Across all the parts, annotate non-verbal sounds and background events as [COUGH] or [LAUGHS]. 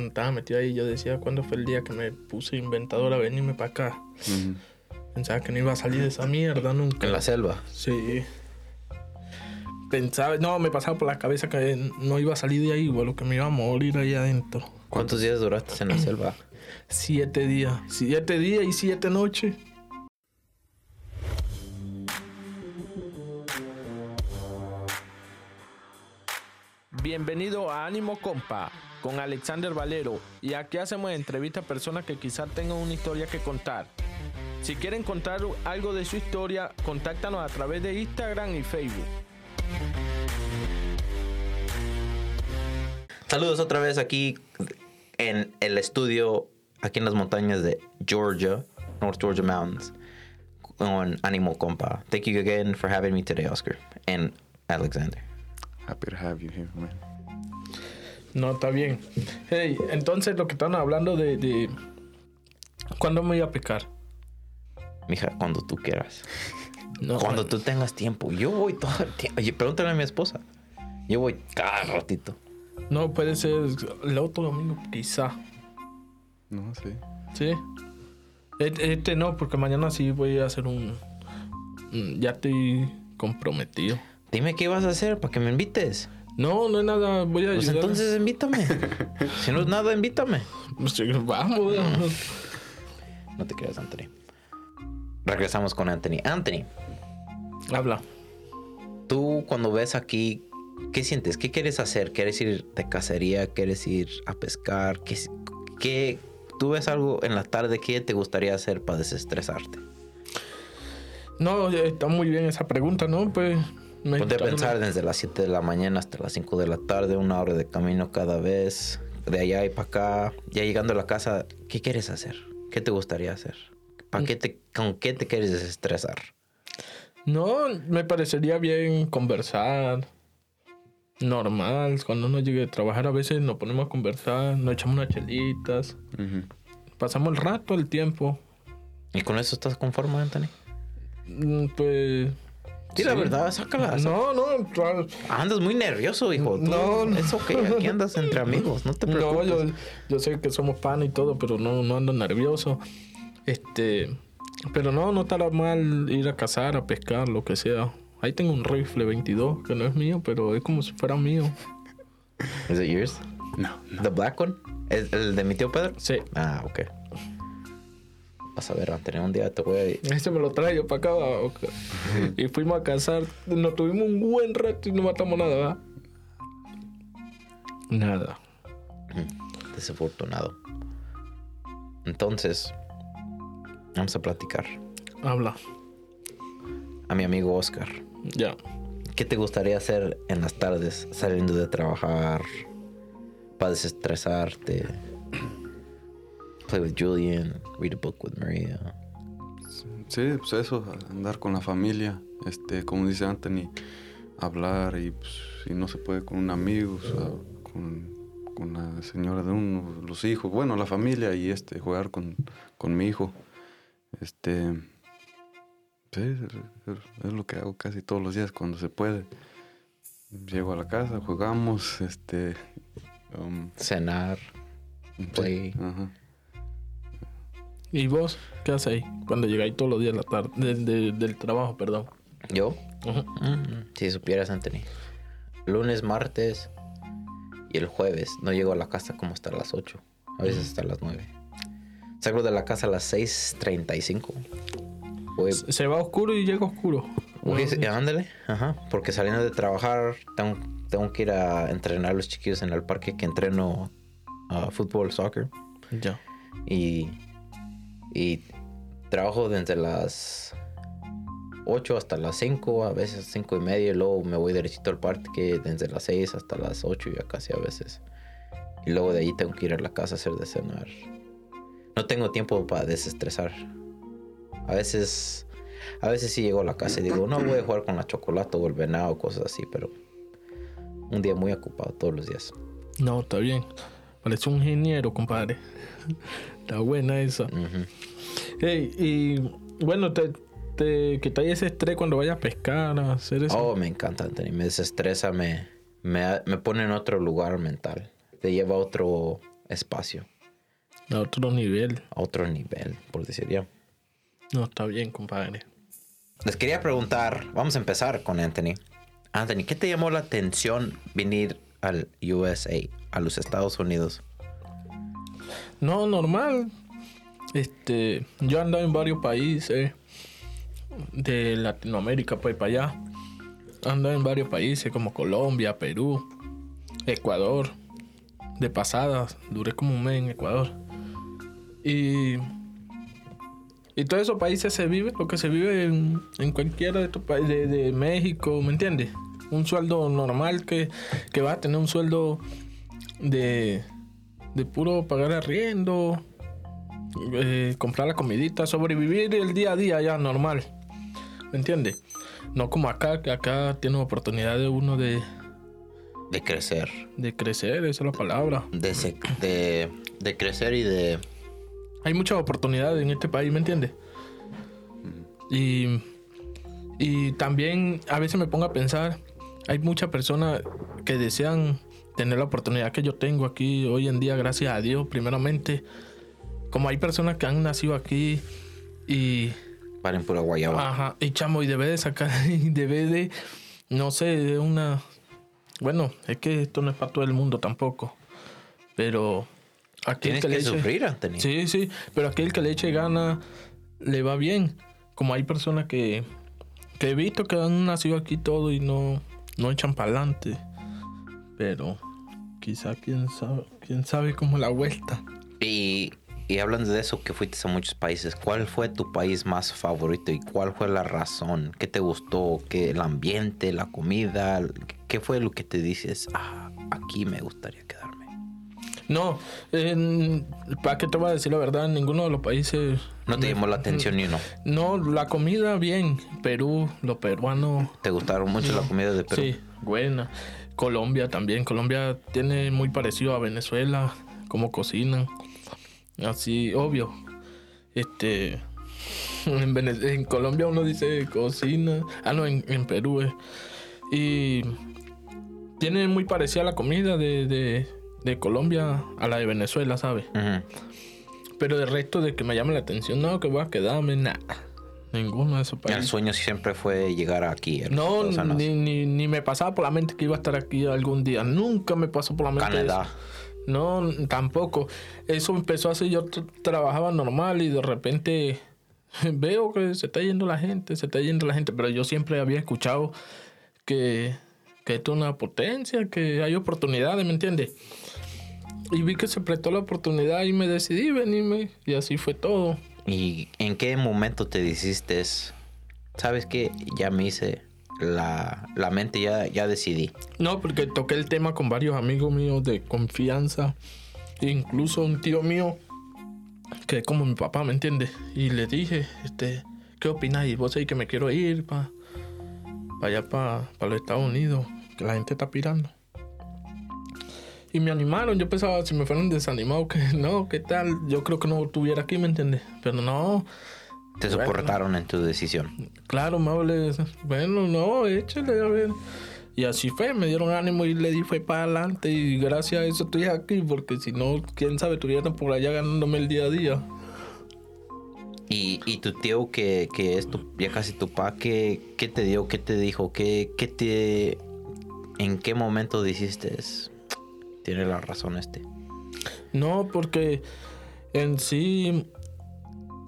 cuando estaba metido ahí, yo decía, ¿cuándo fue el día que me puse inventador a venirme para acá? Pensaba que no iba a salir de esa mierda nunca. En la selva. Sí. Pensaba, no, me pasaba por la cabeza que no iba a salir de ahí, lo que me iba a morir ahí adentro. ¿Cuántos días duraste en la [CLEARS THROAT] selva? Siete días. Siete días y siete noches. Bienvenido a Ánimo Compa con Alexander Valero y aquí hacemos entrevistas a personas que quizás tengan una historia que contar. Si quieren contar algo de su historia, contáctanos a través de Instagram y Facebook. Saludos otra vez aquí en el estudio, aquí en las montañas de Georgia, North Georgia Mountains, con Animal Compa. Thank you again for having me today, Oscar and Alexander. Happy to have you here, man. No, está bien. Hey, entonces lo que están hablando de, de... ¿Cuándo me iba a pescar? Mija, cuando tú quieras. No, Cuando tú tengas tiempo. Yo voy todo el tiempo. Oye, pregúntale a mi esposa. Yo voy cada ratito. No, puede ser el otro domingo, quizá. No, sí. Sí. Este, este no, porque mañana sí voy a hacer un... un- Ya estoy comprometido. Dime qué vas a hacer para que me invites. No, no es nada, voy a Pues ayudar. entonces invítame. [LAUGHS] si no es nada, invítame. Pues, Vamos. [LAUGHS] No te creas, Anthony. Regresamos con Anthony. Anthony, Habla. tú cuando ves aquí, ¿qué sientes? ¿Qué quieres hacer? ¿Quieres ir de cacería? ¿Quieres ir a pescar? ¿Qué, qué- tú ves algo en la tarde que te gustaría hacer para desestresarte? No, está muy bien esa pregunta, ¿no? Pues... Ponte a está- pensar desde las 7 de la mañana hasta las 5 de la tarde, una hora de camino cada vez, de allá y para acá. Ya llegando a la casa, ¿qué quieres hacer? ¿Qué te gustaría hacer? ¿Para qué te, ¿Con qué te quieres desestresar? No, me parecería bien conversar. Normal, cuando uno llegue a trabajar a veces nos ponemos a conversar, nos echamos unas chelitas, pasamos el rato, el tiempo. ¿Y con eso estás conforme, Anthony? Mm, Pues... Sí, la verdad, sácala. No, no. Andas muy nervioso, hijo. Tú- No, no. Es ok, aquí andas entre amigos, no te [LAUGHS] No, preocupes. yo, yo sé que somos pan y todo, pero no, no ando nervioso. Este, pero no, no estará mal ir a cazar, a pescar, lo que sea. Ahí tengo un rifle 22, que no es mío, pero es como si fuera mío. ¿Es it yours? No, no. ¿The black one? ¿Es el de mi tío Pedro? Sí, Ah, ok. A ver, Anthony, un día te voy a... ese me lo traigo para acá. ok. Y fuimos a cazar, nos tuvimos un buen rato y no matamos nada, ¿verdad? Nada. Desafortunado. Entonces, vamos a platicar. Habla. A mi amigo Oscar. Ya. ¿Qué te gustaría hacer en las tardes saliendo de trabajar? Para desestresarte. Play with Julian. Read a book with Maria. Sí, pues eso, andar con la familia, este, como dice Anthony, hablar y pues, si no se puede con un amigo, o sea, con, con la señora de uno, los hijos, bueno, la familia y este, jugar con, con mi hijo. Este, sí, es, lo que hago casi todos los días cuando se puede. Llego a la casa, jugamos, este, um, Cenar. sí, Play. ajá. ¿Y vos qué haces ahí? Cuando llegáis todos los días la tarde, de- de- del trabajo, perdón. ¿Yo? Mm, si supieras, Anthony. Lunes, martes y el jueves no llego a la casa como hasta las 8. A veces hasta las 9. Salgo de la casa a las 6.35. Voy, Se va oscuro y llega oscuro. voy- ándale. Ajá. Porque saliendo de trabajar tengo, tengo que ir a entrenar a los chiquillos en el parque que entreno a fútbol, soccer. Ya. Y, y trabajo desde las 8 hasta las 5, a veces 5 y media, y luego me voy derechito al parque desde las 6 hasta las 8 ya casi a veces. Y luego de ahí tengo que ir a la casa a hacer de cenar. No tengo tiempo para desestresar. A veces, a veces sí llego a la casa y digo, no voy a jugar con la chocolate o el venado, cosas así, pero un día muy ocupado todos los días. No, está bien. Parece un ingeniero, compadre. [LAUGHS] está buena esa. Hey, y bueno, te, te quitáis ese estrés cuando vayas a pescar, a hacer eso. Oh, me encanta, Anthony. Me desestresa, me, me, me pone en otro lugar mental. Te lleva a otro, espacio A otro nivel. a otro nivel, por decir ya. No, está bien, compadre. Les quería preguntar, vamos a empezar con Anthony. Anthony, ¿qué te llamó la atención venir al USA, a los Estados Unidos? No, normal. Este, yo he en varios países de Latinoamérica, pues para allá. He andado en varios países como Colombia, Perú, Ecuador. De pasada, duré como un mes en Ecuador. Y, y todos esos países se vive lo que se vive en, en cualquiera de estos países, de México, ¿me entiendes? Un sueldo normal que, que va a tener un sueldo de, de puro pagar arriendo, eh, comprar la comidita, sobrevivir el día a día ya normal. ¿Me entiendes? No como acá, que acá tiene oportunidad de uno de, De crecer, de crecer, esa es la palabra. de, se- de, de crecer y de... Hay muchas oportunidades en este país, ¿me entiendes? Y, y también a veces me pongo a pensar, hay muchas personas que desean tener la oportunidad que yo tengo aquí hoy en día, gracias a Dios, primeramente. Como hay personas que han nacido aquí y, Para en pura guayaba. ajá, y chamo, y debe de sacar, [LAUGHS] y debe de, no sé, de una... Bueno, es que esto no es para todo el mundo tampoco, pero... Aquí el Tienes que, le eche- sufrir, Anthony. Sí, sí, pero aquel que le eche gana le va bien. Como hay personas que, que he visto que han nacido aquí todo y no, no echan para adelante. Pero quizá quién sabe, quién sabe cómo la vuelta. Y, y hablando de eso, que fuiste a muchos países, ¿cuál fue tu país más favorito y cuál fue la razón? ¿Qué te gustó? ¿Qué, ¿El ambiente, la comida? ¿Qué fue lo que te dices? Ah, aquí me gustaría quedarme. No, en- ¿para qué te voy a decir la verdad? En ninguno de los países. ¿No te llamó la atención ni uno? No, la comida bien. Perú, lo peruano. ¿Te gustaron mucho la comida de Perú? Sí, buena. Colombia también. Colombia tiene muy parecido a Venezuela, como cocinan. Así, obvio. Este. [LAUGHS] En, Vene- en Colombia uno dice cocina. Ah, no, en, en Perú. eh. Y. Tiene muy parecida la comida de, de, de Colombia a la de Venezuela, ¿sabes? Pero de resto de que me llame la atención, no, que voy a quedarme, nada. Ninguno de esos El países. sueño siempre fue llegar aquí. No, ni, ni, ni me pasaba por la mente que iba a estar aquí algún día. Nunca me pasó por la mente. Canadá. eso. No, tampoco. Eso empezó así. Yo tra- trabajaba normal y de repente [LAUGHS] veo que se está yendo la gente, se está yendo la gente. Pero yo siempre había escuchado que, que esto es una potencia, que hay oportunidades, ¿me entiendes? Y vi que se prestó la oportunidad y me decidí venirme. Y así fue todo. ¿Y en qué momento te dijiste, sabes qué? Ya me hice la, la mente, ya, ya decidí. No, porque toqué el tema con varios amigos míos de confianza. Incluso un tío mío, que es como mi papá, ¿me entiendes? Y le dije, este, ¿qué opináis? Vos sabés que me quiero ir para allá, para los Estados Unidos, que la gente está pirando. Y me animaron, yo pensaba, si me fueran desanimados, que [LAUGHS] no, ¿qué tal? Yo creo que no estuviera aquí, ¿me entiendes? Pero no, Te Bueno. soportaron en tu decisión. Claro, Maule, bueno, no, échale, a ver. Y así fue, me dieron ánimo y le di fue para adelante y gracias a eso estoy aquí, porque si no, quién sabe, estuviera por allá ganándome el día a día. Y, y tu tío, que, que es tu, ya casi tu pa, ¿qué, qué te dio? ¿Qué te dijo? ¿Qué, qué te... ¿En qué momento dijiste? Tiene la razón este. No, porque en sí,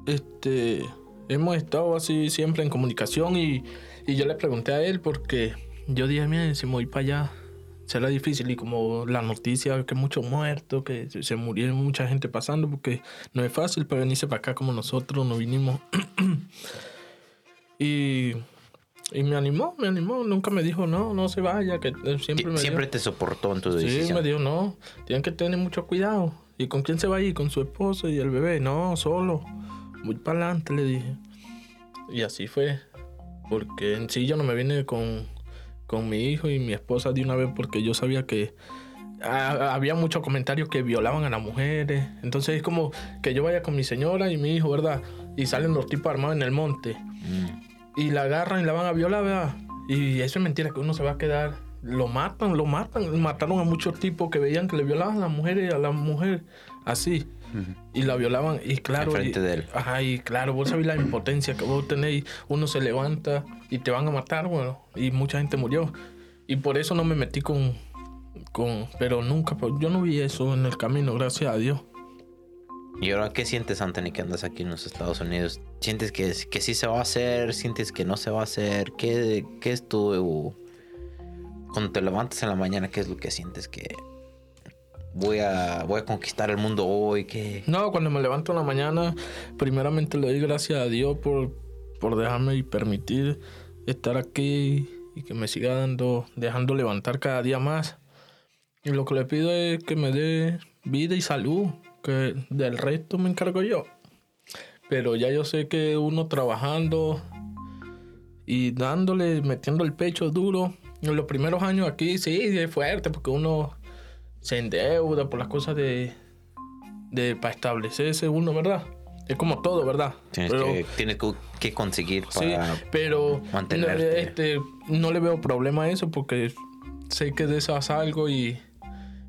este, hemos estado así siempre en comunicación y, y yo le pregunté a él porque yo dije, mira, si me voy para allá, será difícil y como la noticia que muchos muertos, que se- murieron mucha gente pasando, porque no es fácil para venirse para acá como nosotros nos vinimos. [CLEARS THROAT] y, y me animó, me animó, nunca me dijo, no, no se vaya, que siempre me Siempre te soportó en tu Sí, decisión. me dijo, no, tienen que tener mucho cuidado. ¿Y con quién se va a ir? ¿Con su esposo y el bebé? No, solo. Muy para adelante, le dije. Y así fue. Porque en sí yo no me vine con, con mi hijo y mi esposa de una vez porque yo sabía que ah, había muchos comentarios que violaban a las mujeres. Entonces es como que yo vaya con mi señora y mi hijo, ¿verdad? Y salen los tipos armados en el monte Mm. Y la agarran y la van a violar, ¿verdad? Y eso es mentira, que uno se va a quedar lo matan, lo matan. Mataron a muchos tipos que veían que le violaban a las mujeres, a la mujer, así. Y la violaban. Y claro. Enfrente y, de él. Ajá, y claro, vos sabés la impotencia que vos tenéis. Uno se levanta y te van a matar, bueno. Y mucha gente murió. Y por eso no me metí con. con pero nunca, pues, yo no vi eso en el camino, gracias a Dios. ¿Y ahora qué sientes, Anthony, que andas aquí en los Estados Unidos? ¿Sientes que, que sí se va a hacer? ¿Sientes que no se va a hacer? ¿Qué, qué es tu... Cuando te levantas en la mañana, ¿qué es lo que sientes que voy a, voy a conquistar el mundo hoy? ¿Qué? No, cuando me levanto en la mañana, primeramente le doy gracias a Dios por, por dejarme y permitir estar aquí y que me siga dando, dejando levantar cada día más. Y lo que le pido es que me dé vida y salud, que del resto me encargo yo. Pero ya yo sé que uno trabajando y dándole, metiendo el pecho duro. En los primeros años aquí sí, es fuerte porque uno se endeuda por las cosas de, de para establecerse uno, ¿verdad? Es como todo, ¿verdad? Tienes, Pero- que, tienes que- conseguir Sí, pero mantenerte. no, este, no le veo problema a eso porque sé que de eso algo y,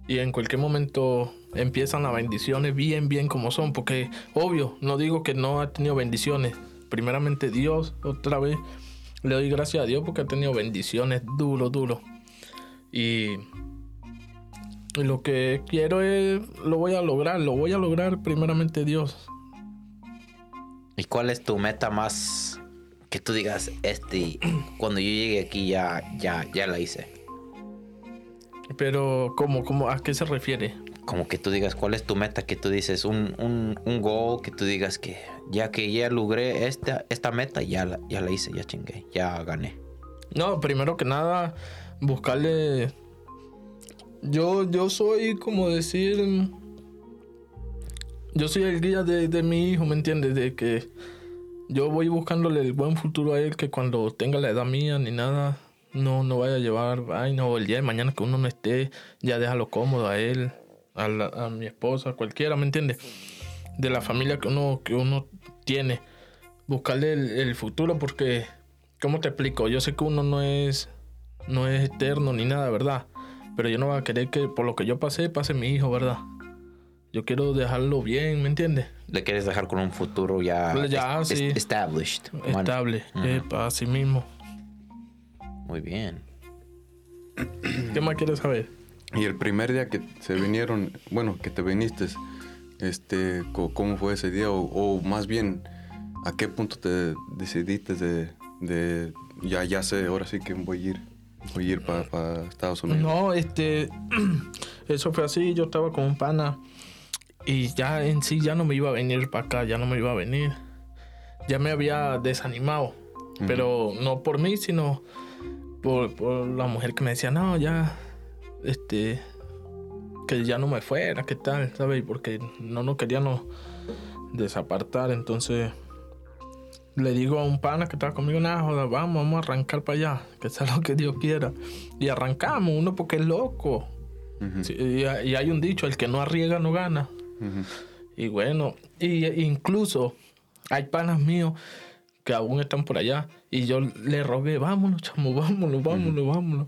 y en cualquier momento empiezan las bendiciones bien, bien como son. Porque, obvio, no digo que no ha tenido bendiciones. Primeramente Dios, otra vez, le doy gracias a Dios porque ha tenido bendiciones duro, duro. Y, lo que quiero es, lo voy a lograr, lo voy a lograr primeramente Dios. ¿Y cuál es tu meta más que tú digas, este, [CLEARS THROAT] cuando yo llegue aquí ya, ya, ya la hice? Pero, ¿cómo, cómo, ¿a qué se refiere? Como que tú digas, ¿cuál es tu meta? Que tú dices, un, un, un goal que tú digas que ya que ya logré esta, esta meta, ya la, ya la hice, ya chingué, ya gané. No, primero que nada, buscarle. Yo, yo soy como decir. Yo soy el guía de, de mi hijo, ¿me entiendes? De que yo voy buscándole el buen futuro a él, que cuando tenga la edad mía ni nada, no, no vaya a llevar vaina. O el día de mañana que uno no esté, ya déjalo cómodo a él, a, la- a mi esposa, a cualquiera, ¿me entiendes? De la familia que uno, que uno tiene. Buscarle el, el futuro porque, ¿cómo te explico? Yo sé que uno no es, no es eterno ni nada, ¿verdad? Pero yo no voy a querer que por lo que yo pasé, pase mi hijo, ¿verdad? Yo quiero dejarlo bien, ¿me entiendes? Le quieres dejar con un futuro ya, ya, sí. established. Estable, eh, para sí mismo. Muy bien. ¿Qué más quieres saber? Y el primer día que se vinieron, bueno, que te viniste, este, ¿cómo fue ese día? O, o más bien, ¿a qué punto te decidiste de, de ya, ya sé, ahora sí que voy a ir, voy a ir para Estados Unidos? No, este, [CLEARS THROAT] eso fue así, yo estaba con un pana y ya en sí ya no me iba a venir para acá, ya no me iba a venir. Ya me había desanimado, pero no por mí, sino por, por la mujer que me decía, no, ya, este, que ya no me fuera, ¿qué tal? ¿Sabes? Porque no nos queríamos desapartar, entonces le digo a un pana que estaba conmigo, nada, joda, vamos, vamos a arrancar para allá, que sea lo que Dios quiera. Y arrancamos, uno porque es loco. Sí, y, hay- y hay un dicho, el que no arriesga no gana. Y bueno, y, e incluso hay panas míos que aún están por allá y yo le rogué, vámonos, chamo, vámonos, vámonos, vámonos.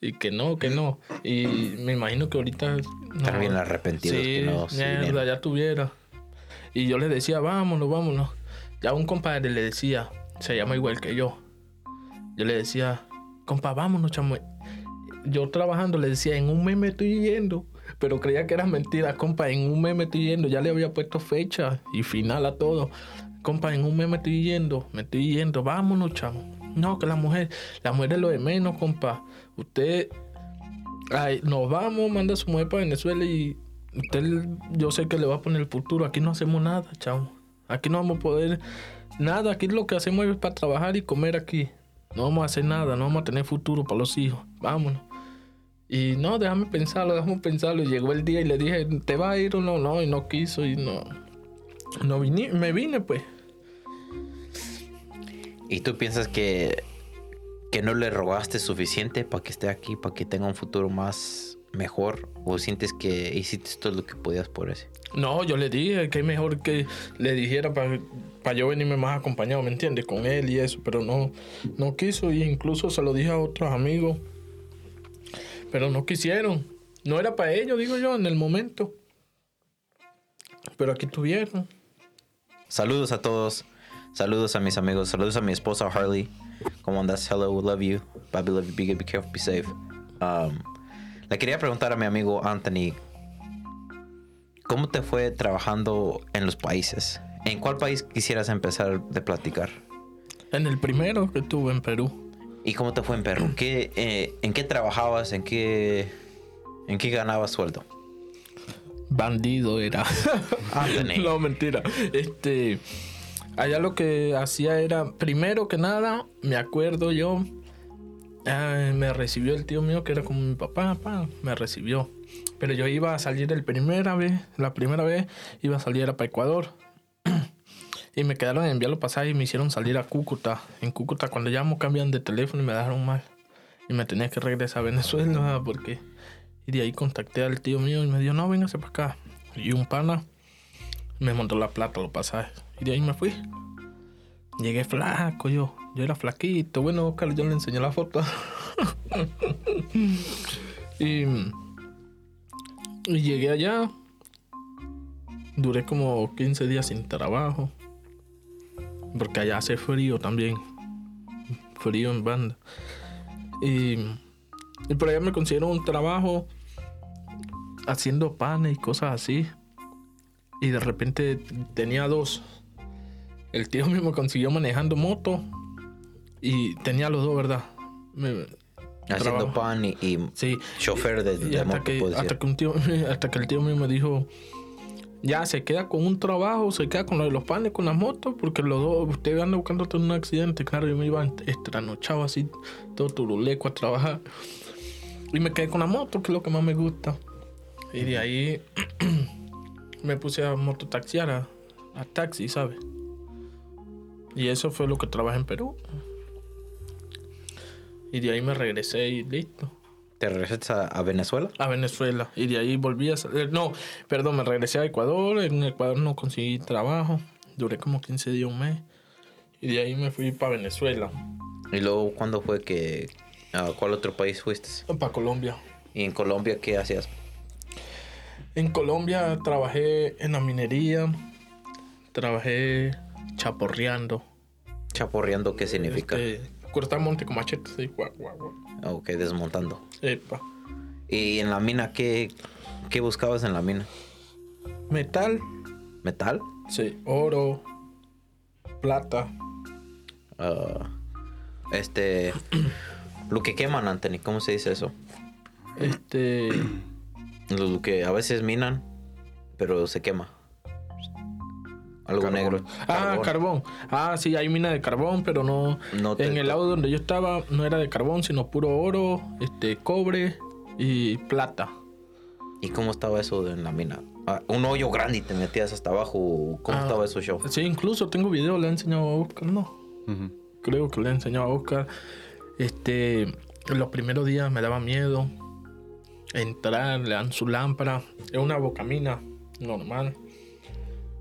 Y que no, que no. Y me imagino que ahorita... No, bien arrepentidos Sí, que no mierda, ya tuviera. Y yo le decía, vámonos, vámonos. Ya un compadre le decía, se llama igual que yo. Yo le decía, compa, vámonos, chamo. Yo trabajando le decía, en un mes me estoy yendo. Pero creía que era mentira, compa, en un mes me estoy yendo. Ya le había puesto fecha y final a todo. Compa, en un mes me estoy yendo, me estoy yendo. Vámonos, chamo. No, que la mujer, la mujer es lo de menos, compa. Usted Ay, nos vamos, manda a su mujer para Venezuela y usted, yo sé que le va a poner el futuro. Aquí no hacemos nada, chavo. Aquí no vamos a poder nada. Aquí lo que hacemos es para trabajar y comer aquí. No vamos a hacer nada, no vamos a tener futuro para los hijos. Vámonos. Y no, déjame pensarlo, déjame pensarlo. Y llegó el día y le dije, ¿te vas a ir o no? No, y no quiso y no. No vine, me vine pues. ¿Y tú piensas que, que no le rogaste suficiente para que esté aquí, para que tenga un futuro más mejor? ¿O sientes que hiciste todo lo que podías por ese? No, yo le dije que es mejor que le dijera para yo venirme más acompañado, ¿me entiendes? Con él y eso, pero no, no quiso y incluso se lo dije a otros amigos Pero no quisieron. No era para ellos, digo yo, en el momento. Pero aquí tuvieron. Saludos a todos. Saludos a mis amigos. Saludos a mi esposa Harley. ¿Cómo andas? Hello, we love you. Bobby, love you. Be good, be careful, be safe. Um, le quería preguntar a mi amigo Anthony. ¿Cómo te fue trabajando en los países? ¿En cuál país quisieras empezar de platicar? En el primero que tuve en Perú. ¿Y cómo te fue en Perú? ¿Qué, eh, ¿En qué trabajabas? ¿En qué, ¿En qué ganabas sueldo? Bandido era. Anthony. [LAUGHS] no, mentira. Este. Allá lo que hacía era, primero que nada, me acuerdo yo, me recibió el tío mío que era como mi papá, papá, me recibió. Pero yo iba a salir el primera vez, la primera vez iba a salir era para Ecuador. [CLEARS THROAT] y me quedaron en enviar los pasajes y me hicieron salir a Cúcuta. En Cúcuta cuando llamo cambian de teléfono y me dejaron mal. Y me tenía que regresar a Venezuela [LAUGHS] porque... Y de ahí contacté al tío mío y me dijo, no, véngase para acá. Y un pana me montó la plata, los pasajes. Y de ahí me fui. Llegué flaco yo. Yo era flaquito. Bueno, Oscar, yo le enseñé la foto. [LAUGHS] y, y llegué allá. Duré como 15 días sin trabajo. Porque allá hace frío también. Frío en banda. Y, y por allá me consiguieron un trabajo haciendo panes y cosas así. Y de repente tenía dos. El tío mismo consiguió manejando moto. Y tenía los dos, ¿verdad? Me- Haciendo trabajo. pan y, y Sí. chofer de, Y hasta moto, que, hasta que un tío, hasta que el tío me dijo, ya se queda con un trabajo, se queda con lo de los panes, con las motos, porque los dos, usted anda buscando un accidente. Claro, yo me iba estranochado así, todo turuleco a trabajar. Y me quedé con la moto, que es lo que más me gusta. Y de ahí [CLEARS THROAT] me puse a mototaxiar, a, a taxi, ¿sabes? Y eso fue lo que trabajé en Perú. Y de ahí me regresé y listo ¿Te regresaste a, a Venezuela? a Venezuela y de ahí volví a salir. No, perdón, me regresé a Ecuador. En Ecuador no conseguí trabajo. Duré como 15 días, un mes. Y de ahí me fui para Venezuela, ¿Y luego cuándo fue que... ¿A cuál otro país fuiste? para Colombia. ¿Y en Colombia qué hacías? En Colombia trabajé en la minería. Trabajé chaporreando. Chaporreando, ¿qué significa? Este, cortar monte con machete. Sí, guau, guau, guau. Ok, desmontando. Epa. ¿Y en la mina qué, qué buscabas en la mina? Metal. ¿Metal? Sí, oro. Plata. Ah, este... [CLEARS THROAT] Lo que queman, Anthony, ¿cómo se dice eso? Este. Lo que a veces minan, pero se quema. Algo Carbón. negro. Ah, carbón. Ah, sí, hay mina de carbón, pero no. No en el lado donde yo estaba no era de carbón, sino puro oro, este, cobre y plata. ¿Y cómo estaba eso en la mina? Ah, un hoyo grande y te metías hasta abajo. ¿Cómo Ah. estaba eso show? Sí, incluso tengo video, le he enseñado a Oscar, no. Creo que le he enseñado a Oscar. Este, los primeros días me daba miedo entrar, le dan su lámpara. Es una bocamina normal.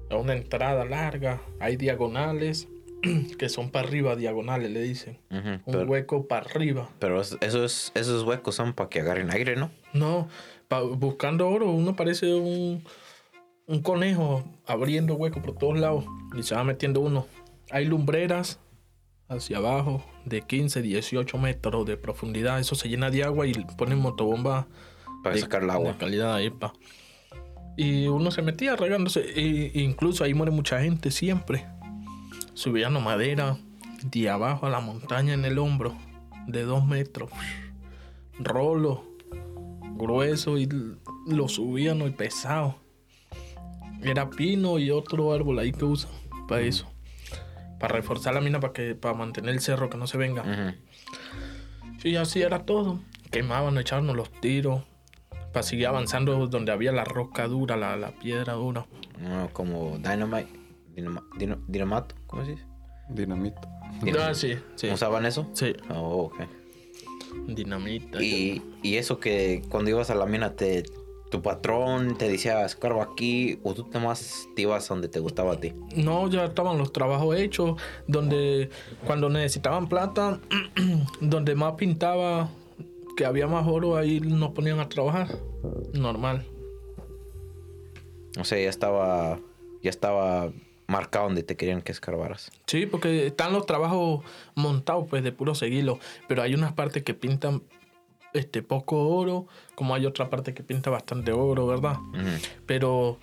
Es una entrada larga. Hay diagonales [CLEARS THROAT] que son para arriba, diagonales le dicen. Un pero hueco para arriba. pero es- eso es, esos huecos son para que agarren aire, ¿no? No, pa- buscando oro, uno parece un, un conejo abriendo hueco por todos lados y se va metiendo uno. Hay lumbreras hacia abajo de 15, 18 metros de profundidad. Eso se llena de agua y ponen motobomba Para de, sacar el agua. de calidad ahí, pa. Y uno se metía regándose. Y, incluso ahí muere mucha gente siempre. Subían madera de abajo a la montaña en el hombro, de dos metros. Rolo, grueso, y lo subían y pesado. Era pino y otro árbol ahí que usan para eso. Para reforzar la mina para que para mantener el cerro que no se venga. Y así era todo. Quemaban, echaban los tiros. Para seguir avanzando donde había la roca dura, la, la piedra dura. No, como dynamite. Dinama- dinamato, ¿cómo se dice? Dinamita. Ah, sí, sí. ¿Usaban eso? Sí, Oh, ok. dinamita. Y, y eso que cuando ibas a la mina te tu patrón te decía escarba aquí o tú más te ibas donde te gustaba a ti. No, ya estaban los trabajos hechos. Donde cuando necesitaban plata, [CLEARS THROAT] donde más pintaba que había más oro, ahí nos ponían a trabajar. Normal. O sea, ya estaba, ya estaba marcado donde te querían que escarbaras. Sí, porque están los trabajos montados, pues, de puro seguirlo. Pero hay unas partes que pintan este poco oro, como hay otra parte que pinta bastante oro, ¿verdad? Pero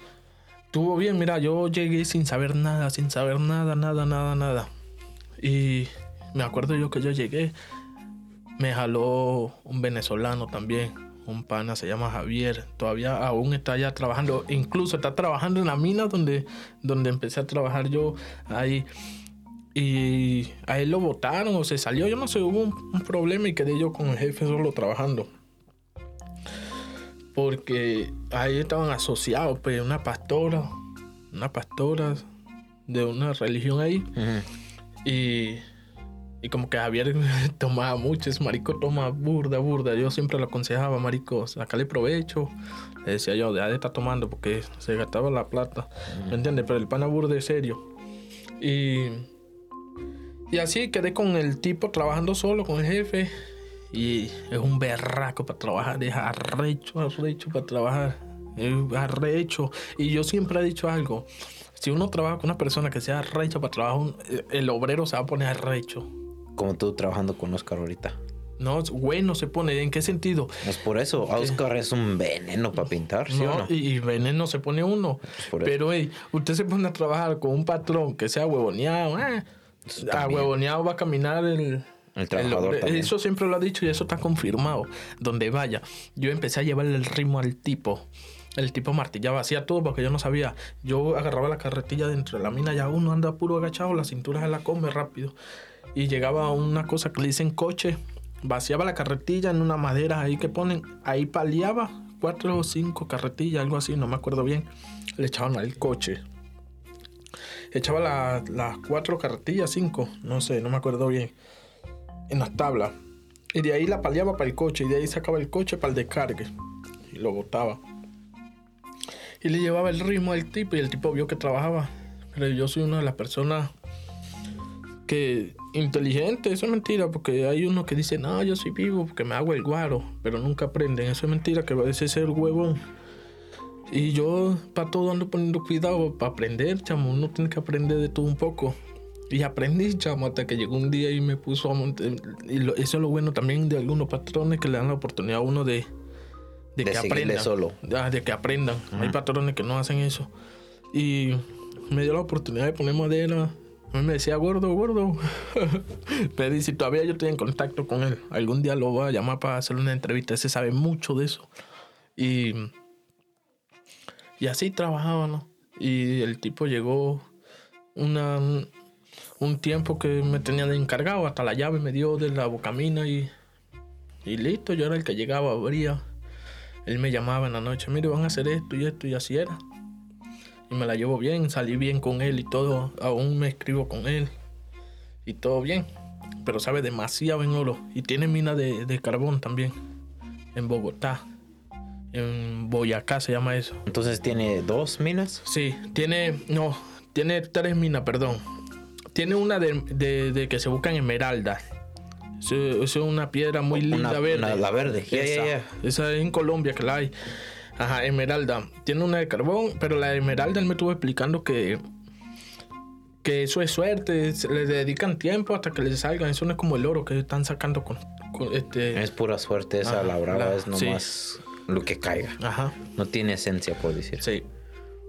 estuvo bien, mira, yo llegué sin saber nada, sin saber nada, nada, nada, nada. Y me acuerdo yo que yo llegué, me jaló un venezolano también, un pana, se llama Javier, todavía aún está allá trabajando, incluso está trabajando en la mina donde, donde empecé a trabajar yo ahí. Y a él lo votaron o se salió, yo no sé, hubo un, un problema y quedé yo con el jefe solo trabajando. Porque ahí estaban asociados, pues, una pastora, una pastora de una religión ahí, y, y como que Javier [LAUGHS] tomaba mucho, ese marico toma burda, burda, yo siempre le aconsejaba, marico, sacale provecho, le decía yo, deja de estar tomando porque se gastaba la plata, ¿me entiendes? Pero el pana burda es serio, y, y así quedé con el tipo trabajando solo, con el jefe, y es un berraco para trabajar, es arrecho, arrecho para trabajar, es arrecho. Y yo siempre he dicho algo, si uno trabaja con una persona que sea arrecho para trabajar, el obrero se va a poner arrecho. Como tú trabajando con Oscar ahorita. No, es bueno se pone, ¿en qué sentido? Es por eso, Oscar es un veneno para pintar, ¿sí o No, no? y, veneno se pone uno. Pero, hey, usted se pone a trabajar con un patrón que sea huevoneado, eh, a huevoneado va a caminar el, El trabajador. Eso siempre lo ha dicho y eso está confirmado. Donde vaya, yo empecé a llevarle el ritmo al tipo. El tipo martillaba, hacía todo porque yo no sabía. Yo agarraba la carretilla dentro de la mina, ya uno anda puro agachado, la cintura se la come rápido. Y llegaba a una cosa que le dicen coche, vaciaba la carretilla en una madera ahí que ponen, ahí paliaba cuatro o cinco carretillas, algo así, no me acuerdo bien. Le echaban al coche. Echaba la- las cuatro carretillas, cinco, no sé, no me acuerdo bien en las tablas. Y de ahí la paliaba para el coche. Y de ahí sacaba el coche para el descargue. Y lo botaba. Y le llevaba el ritmo al tipo. Y el tipo vio que trabajaba. Pero yo soy una de las personas que inteligente. Eso es mentira. Porque hay uno que dice, no, yo soy vivo porque me hago el guaro. Pero nunca aprenden. Eso es mentira. Que es el huevón. Y yo para todo ando poniendo cuidado. Para aprender, chamo. Uno tiene que aprender de todo un poco. Y aprendí, chamo, hasta que llegó un día y me puso a montar. Y lo- eso es lo bueno también de algunos patrones que le dan la oportunidad a uno de, de, De que aprendan. solo. Ah, de que aprendan. Hay patrones que no hacen eso. Y me dio la oportunidad de poner madera. Me decía, gordo, gordo. [LAUGHS] Y si todavía yo estoy en contacto con él, algún día lo voy a llamar para hacerle una entrevista. Ese sabe mucho de eso. Y, y así trabajaba. Y el tipo llegó una, un tiempo que me tenía de encargado, hasta la llave me dio de la bocamina y, y listo, yo era el que llegaba, abría. Él me llamaba en la noche, mire, van a hacer esto y esto y así era. Y me la llevo bien, salí bien con él y todo, aún me escribo con él y todo bien. Pero sabe demasiado en oro y tiene mina de, de carbón también en Bogotá. En Boyacá se llama eso. Entonces tiene dos minas. Sí, tiene, no, tiene tres minas, perdón. Tiene una de, de- de que se buscan esmeraldas. Es una piedra muy linda Una- verde. una- la verde, esa, esa es en Colombia que la hay. Ajá, esmeralda. Tiene una de carbón, pero la de esmeralda él me estuvo explicando que que eso es suerte, se le dedican tiempo hasta que les salgan. Eso no es como el oro que están sacando con, con este. Es pura suerte esa, la brava la- es sí. nomás lo que caiga. Ajá, No tiene esencia, por decir. sí.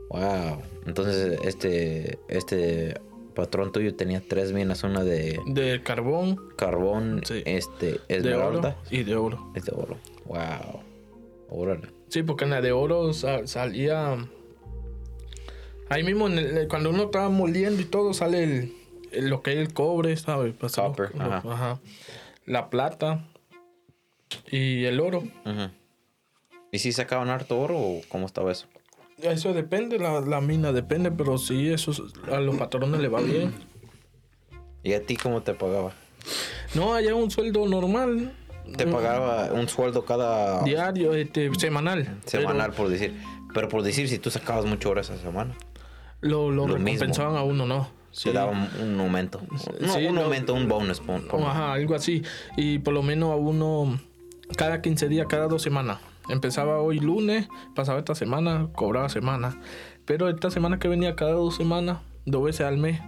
Wow. Entonces este, este patrón tuyo tenía tres minas, una de De carbón, carbón, Sí. este, de oro esmeralda y de oro. y de oro. Wow. Órale. Sí, porque en la de oro sa- salía. Ahí mismo, en el- cuando uno estaba moliendo y todo, sale el, el- lo que es el cobre, ¿sabes? Copper, lo- ajá. ajá. La plata y el oro. ¿Y si sacaban harto oro o cómo estaba eso? Eso depende, la, la mina depende, pero sí, eso es- a los patrones le va bien. ¿Y a ti cómo te pagaba? No, allá un sueldo normal. Te pagaba un sueldo cada Diario, este, semanal. semanal, Pero por decir. Pero por decir, si tú sacabas mucho oro esa semana, Lo, lo, lo recompensaban a uno, ¿no? Sí. te daban un aumento. No, Sí, un lo- aumento, un bonus. pon- Ajá, algo así. Y por lo menos a uno cada 15 días, cada dos semanas. Empezaba hoy lunes, pasaba esta semana, cobraba semana. Pero esta semana que venía cada dos semanas, dos veces al mes,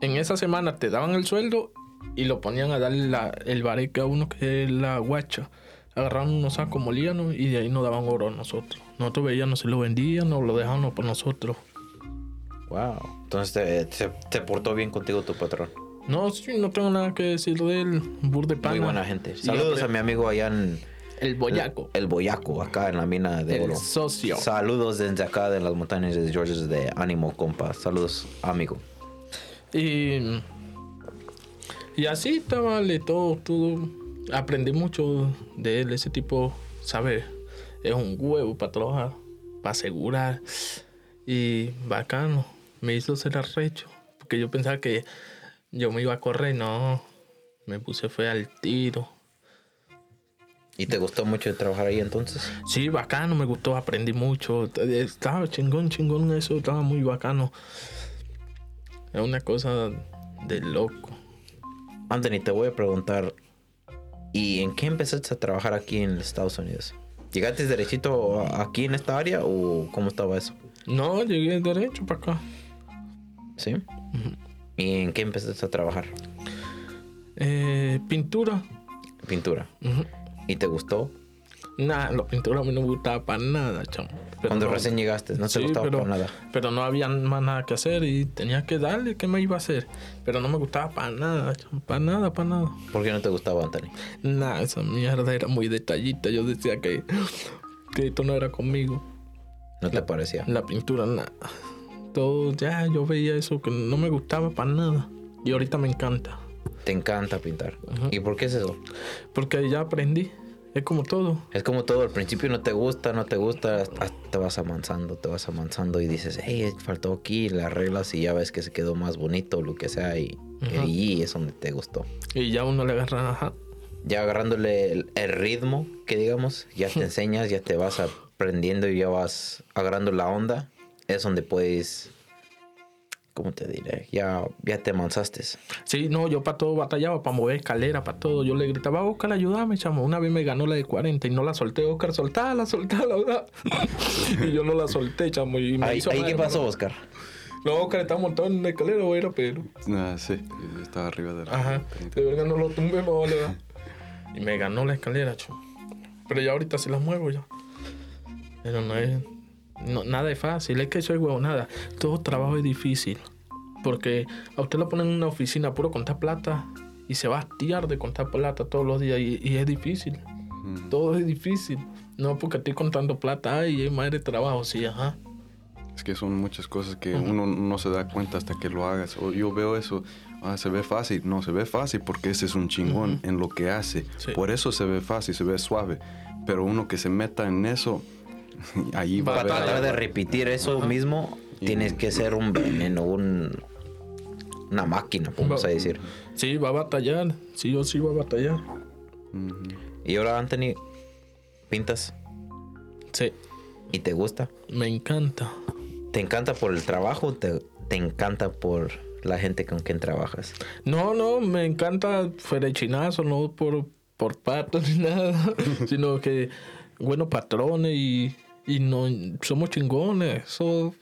en esa semana te daban el sueldo y lo ponían a darle la- el bareque a uno que es la guacha. Agarraban unos sacos, molían y de ahí nos daban oro a nosotros. Nosotros veíamos si lo vendían o lo dejaban por nosotros. Wow. Entonces te, te, te portó bien contigo tu patrón. No, sí, no tengo nada que decir de él. Bur de pana. Muy buena gente. Saludos a mi amigo allá en El boyaco. el Boyaco, acá en la mina de El oro. socio. Saludos desde acá de las montañas de Georgia de Ánimo, compa. Saludos, amigo. Y, y así estaba le todo, todo. Aprendí mucho de él, ese tipo, ¿sabes? Es un huevo para trabajar, para asegurar. Y bacano, me hizo ser arrecho. Porque yo pensaba que yo me iba a correr, no. Me puse fue al tiro. ¿Y te gustó mucho trabajar ahí entonces? Sí, bacano, me gustó, aprendí mucho. Estaba chingón, chingón eso, estaba muy bacano. Es una cosa de loco. Anthony, te voy a preguntar, ¿y en qué empezaste a trabajar aquí en Estados Unidos? ¿Llegaste derechito aquí en esta área o cómo estaba eso? No, llegué derecho para acá. ¿Sí? ¿Y en qué empezaste a trabajar? Eh, pintura. Pintura. ¿Y te gustó? Nah, la pintura a mí no me gustaba para nada, chamo. Pero Cuando no- recién llegaste, no te Sí, gustaba pero, para nada. Pero no había más nada que hacer y tenía que darle, ¿qué me iba a hacer? Pero no me gustaba para nada. Para nada, para nada. ¿Por qué no te gustaba, Anthony? Nah, esa mierda era muy detallita. Yo decía que, que esto no era conmigo. ¿No te parecía? La pintura, nada. Todo, ya, yo veía eso que no me gustaba para nada. Y ahorita me encanta. Te encanta pintar. Ajá. ¿Y por qué es eso? Porque ya aprendí. Es como todo. Es como todo, al principio no te gusta, no te gusta, hasta te vas amansando, te vas amansando y dices, hey, faltó aquí, la arreglas y ya ves que se quedó más bonito, lo que sea, y, y ahí es donde te gustó. Y ya uno le agarra, ajá. Ya agarrándole el, el ritmo, que digamos, ya te [LAUGHS] enseñas, ya te vas aprendiendo y ya vas agarrando la onda, es donde puedes, ¿cómo te diré? Ya, ya te amansaste. Sí, no, yo para todo batallaba, para mover escalera, para todo. Yo le gritaba, Oscar, ayúdame, chamo. Una vez me ganó la de 40 y no la solté, Oscar, soltala, soltala, ¿verdad? [LAUGHS] y yo no la solté, chamo. Y me Ahí, hizo ahí ¿qué pasó. Oscar? No, Oscar estaba montado en una escalera, güey, era pero. Ah, sí, estaba arriba de la Ajá, de verdad no lo tumbé, me vale, ¿verdad? Y me ganó la escalera, chamo. Pero ya ahorita sí la muevo ya. Pero no es. No, nada es fácil, es que eso es huevo, nada. Todo trabajo es difícil. Porque a usted lo ponen en una oficina puro contar plata y se va a hastiar de contar plata todos los días y, y es difícil. Mm. Todo es difícil. No porque estoy contando plata, ay, es madre trabajo, sí, ajá. Es que son muchas cosas que uno no se da cuenta hasta que lo hagas. O yo veo eso, ah, se ve fácil. No, se ve fácil porque ese es un chingón en lo que hace. Sí. Por eso se ve fácil, se ve suave. Pero uno que se meta en eso, [LAUGHS] allí va a Para tratar de repetir eso mismo, tienes que ser un veneno, un, una máquina, vamos a decir. Sí, va a batallar. Sí, yo sí va a batallar. Y ahora, Anthony, pintas Sí, y te gusta. me encanta. ¿Te encanta por el trabajo o te, te encanta por la gente con quien trabajas? No, no, me encanta fuera de chinazo, no por, por patos [LAUGHS] ni nada, sino que buenos patrones y, y no somos chingones. Eso,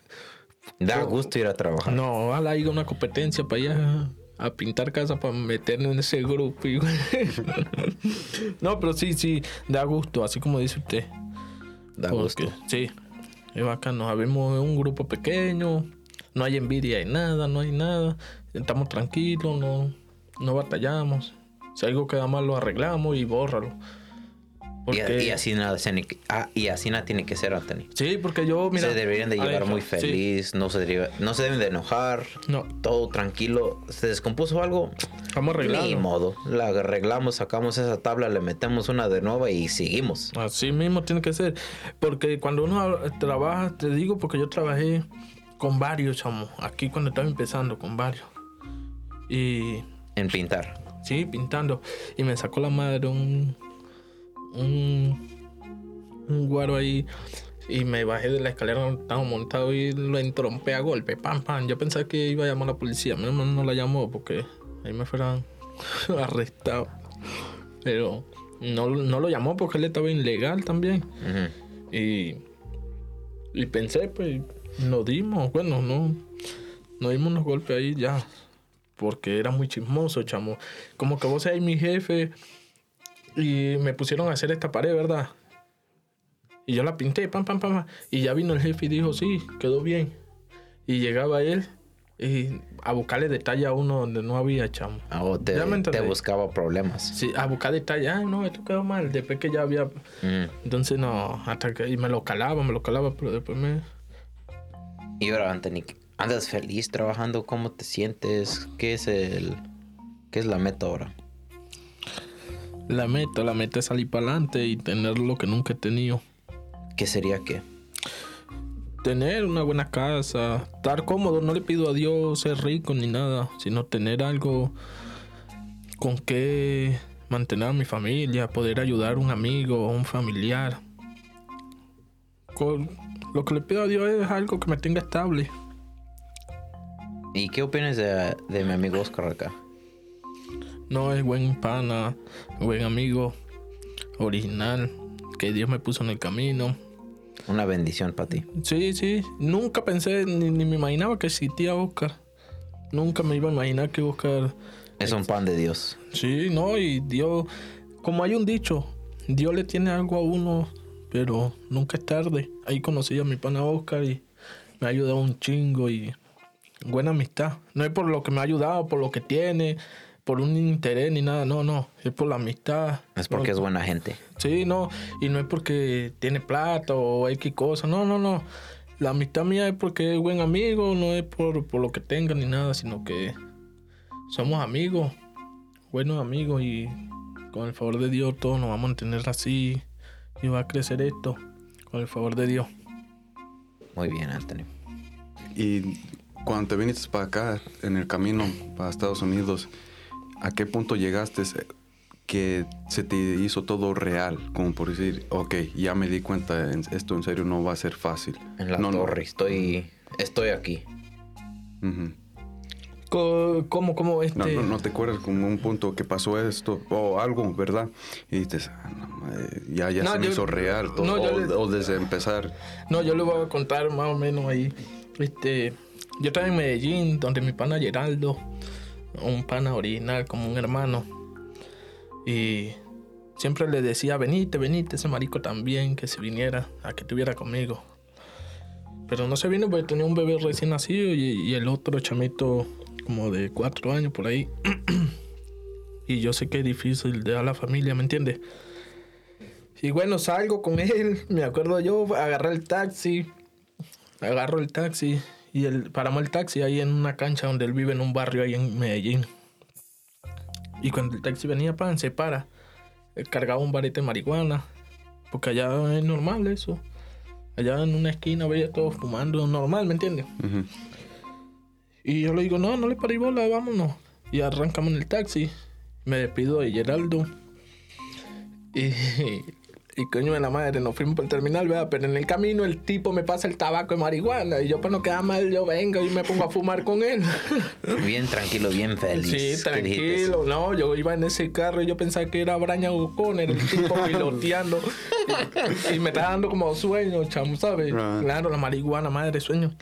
Da gusto ir a trabajar. no, ojalá haya una competencia para allá a pintar casa para meternos en ese grupo. y- [LAUGHS] no, pero sí, sí, da gusto, así como dice usted. Da Porque, gusto. Sí, es bacano. Habemos un grupo pequeño, no hay envidia de nada, no hay nada. Estamos tranquilos, no, no batallamos. Si algo queda mal, lo arreglamos y bórralo. Y, Porque, y así nada, tiene que- ah, y así nada tiene que ser, Anthony. Sí, porque yo, mira. se deberían de llevar muy sí. feliz, no, se debe- no se deben de enojar, No, todo tranquilo. ¿Se descompuso algo? vamos a Ni modo. La arreglamos, sacamos esa tabla, le metemos una de nueva y seguimos. Así mismo tiene que ser. Porque cuando uno trabaja, te digo, porque yo trabajé con varios, chamo. Aquí cuando estaba empezando, con varios. Y En pintar. Sí, pintando. Y me sacó la madre un. Un. Un guaro ahí. Y me bajé de la escalera donde estaba montado y lo entrompé a golpe. Pam, pam. Yo pensaba que iba a llamar a la policía. Menos mal no la llamó porque ahí me fueran [LAUGHS] arrestado. Pero no, no lo llamó porque él estaba ilegal también. Y, y pensé, pues, nos dimos, bueno, no, nos dimos unos golpes ahí ya, porque era muy chismoso, chamo. Como que vos seas mi jefe y me pusieron a hacer esta pared, ¿verdad? Y yo la pinté, pam, pam, pam, y ya vino el jefe y dijo, sí, quedó bien. Y llegaba él y a buscarle detalle a uno donde no había, chamo. Ah, o te, te buscaba problemas. Sí, a buscar detalle, ah, no, esto quedó mal, después que ya había Mm. entonces no, hasta que y me lo calaba, me lo calaba, pero después me... Y ahora, Anthony, ¿andas feliz trabajando? ¿Cómo te sientes? ¿Qué es el... ¿Qué es la meta ahora? La meta, la meta es salir para adelante y tener lo que nunca he tenido. ¿Qué sería qué? Tener una buena casa, estar cómodo, no le pido a Dios ser rico ni nada, sino tener algo con que mantener a mi familia, poder ayudar a un amigo o un familiar. Con- lo que le pido a Dios es algo que me tenga estable. ¿Y qué opinas de, de mi amigo Oscar acá? No es buen pana, buen amigo, original, que Dios me puso en el camino. Una bendición para ti. Sí, sí, nunca pensé ni, ni me imaginaba que existía Oscar. Nunca me iba a imaginar que Oscar. Es un pan de Dios. Sí, no, y Dios, como hay un dicho, Dios le tiene algo a uno, pero nunca es tarde. Ahí conocí a mi pana Oscar y me ha ayudado un chingo y buena amistad. No es por lo que me ha ayudado, por lo que tiene, por un interés ni nada, no, no, es por la amistad. Es porque es buena gente. Sí, no, y no es porque tiene plata o X cosa, no, no, no. La amistad mía es porque es buen amigo, no es por, por lo que tenga ni nada, sino que somos amigos, buenos amigos y con el favor de Dios todos nos vamos a mantener así y va a crecer esto, con el favor de Dios. Muy bien, Anthony. Y cuando te viniste para acá, en el camino para Estados Unidos, ¿a qué punto llegaste que se te hizo todo real? Como por decir, ok, ya me di cuenta, en- esto en serio no va a ser fácil. En la No, no. torre. Estoy... Estoy aquí. Ujú. Co- ¿Cómo, cómo este? No, no, no te acuerdas como un punto que pasó esto o algo, ¿verdad? Y dices, "Ah, no, madre, ya, ya No, se me yo- hizo real todo. no, o, le- o desde empezar. No, yo le voy a contar más o menos ahí. Este, yo estaba en Medellín, donde mi pana Geraldo, un pana original, como un hermano. Y siempre le decía, venite, venite, ese marico también, que se viniera, a que estuviera conmigo. Pero no se vino porque tenía un bebé recién nacido y, el otro chamito como de cuatro años por ahí. [CLEARS THROAT] y yo sé que es difícil dejar la familia, ¿me entiendes? Y bueno, salgo con él, me acuerdo yo, agarré el taxi, agarro el taxi y el, paramos el taxi ahí en una cancha donde él vive en un barrio ahí en Medellín. Y cuando el taxi venía, pan, se para. Él cargaba un barete de marihuana, porque allá es normal eso. Allá en una esquina veía todos fumando, normal, ¿me entiendes? Y yo le digo, no, no le paré bola, vámonos. Y arrancamos en el taxi. Me despido de Geraldo. [LAUGHS] Y, y coño de la madre, nos fuimos por el terminal, ¿verdad? Pero en el camino el tipo me pasa el tabaco de marihuana. Y yo, para no quedar mal, yo vengo y me pongo a fumar con él. [LAUGHS] Bien tranquilo, bien feliz. Sí, tranquilo. No, yo iba en ese carro y yo pensaba que era Brian O'Connor, el tipo piloteando. y, y me estaba dando como sueño, chamo, ¿sabes? Right. Claro, la marihuana, madre, sueño.